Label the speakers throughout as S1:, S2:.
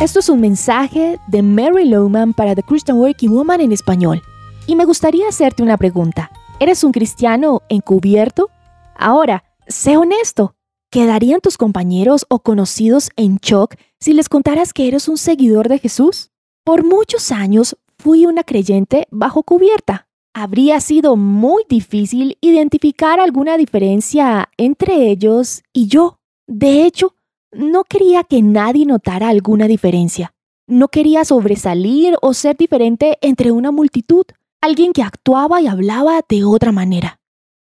S1: Esto es un mensaje de Mary Lowman para The Christian Working Woman en español. Y me gustaría hacerte una pregunta. ¿Eres un cristiano encubierto? Ahora, sé honesto. ¿Quedarían tus compañeros o conocidos en shock si les contaras que eres un seguidor de Jesús? Por muchos años fui una creyente bajo cubierta. Habría sido muy difícil identificar alguna diferencia entre ellos y yo. De hecho, no quería que nadie notara alguna diferencia. No quería sobresalir o ser diferente entre una multitud, alguien que actuaba y hablaba de otra manera.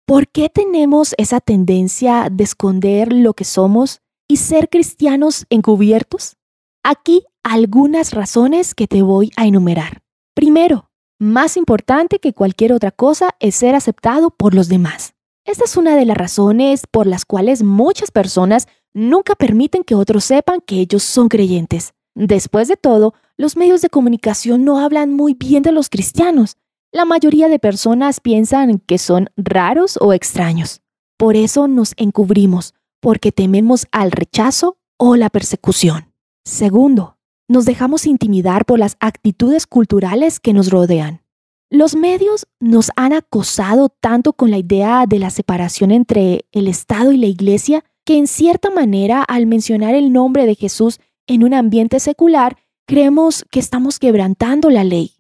S1: ¿Por qué tenemos esa tendencia de esconder lo que somos y ser cristianos encubiertos? Aquí algunas razones que te voy a enumerar. Primero, más importante que cualquier otra cosa es ser aceptado por los demás. Esta es una de las razones por las cuales muchas personas nunca permiten que otros sepan que ellos son creyentes. Después de todo, los medios de comunicación no hablan muy bien de los cristianos. La mayoría de personas piensan que son raros o extraños. Por eso nos encubrimos, porque tememos al rechazo o la persecución. Segundo, nos dejamos intimidar por las actitudes culturales que nos rodean. Los medios nos han acosado tanto con la idea de la separación entre el Estado y la Iglesia que en cierta manera al mencionar el nombre de Jesús en un ambiente secular, creemos que estamos quebrantando la ley.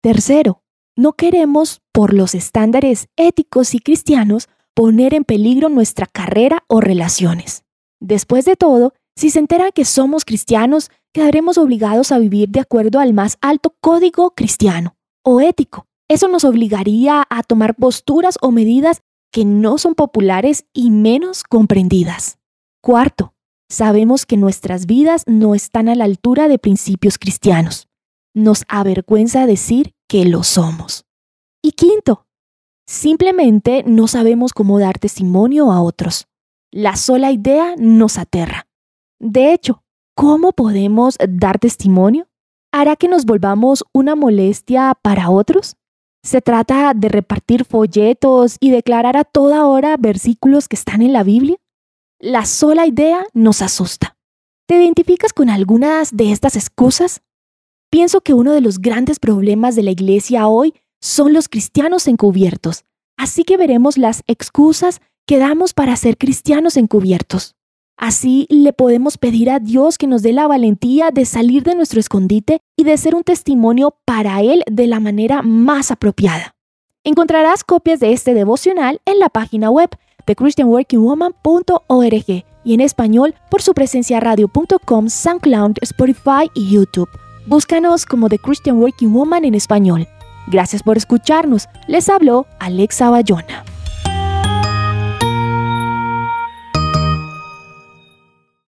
S1: Tercero, no queremos, por los estándares éticos y cristianos, poner en peligro nuestra carrera o relaciones. Después de todo, si se enteran que somos cristianos, quedaremos obligados a vivir de acuerdo al más alto código cristiano o ético. Eso nos obligaría a tomar posturas o medidas que no son populares y menos comprendidas. Cuarto, sabemos que nuestras vidas no están a la altura de principios cristianos. Nos avergüenza decir que lo somos. Y quinto, simplemente no sabemos cómo dar testimonio a otros. La sola idea nos aterra. De hecho, ¿cómo podemos dar testimonio? ¿Hará que nos volvamos una molestia para otros? Se trata de repartir folletos y declarar a toda hora versículos que están en la Biblia. La sola idea nos asusta. ¿Te identificas con algunas de estas excusas? Pienso que uno de los grandes problemas de la iglesia hoy son los cristianos encubiertos, así que veremos las excusas que damos para ser cristianos encubiertos. Así le podemos pedir a Dios que nos dé la valentía de salir de nuestro escondite y de ser un testimonio para Él de la manera más apropiada. Encontrarás copias de este devocional en la página web de christianworkingwoman.org y en español por su presencia radio.com, SoundCloud, Spotify y YouTube. Búscanos como The Christian Working Woman en español. Gracias por escucharnos. Les habló Alexa Bayona.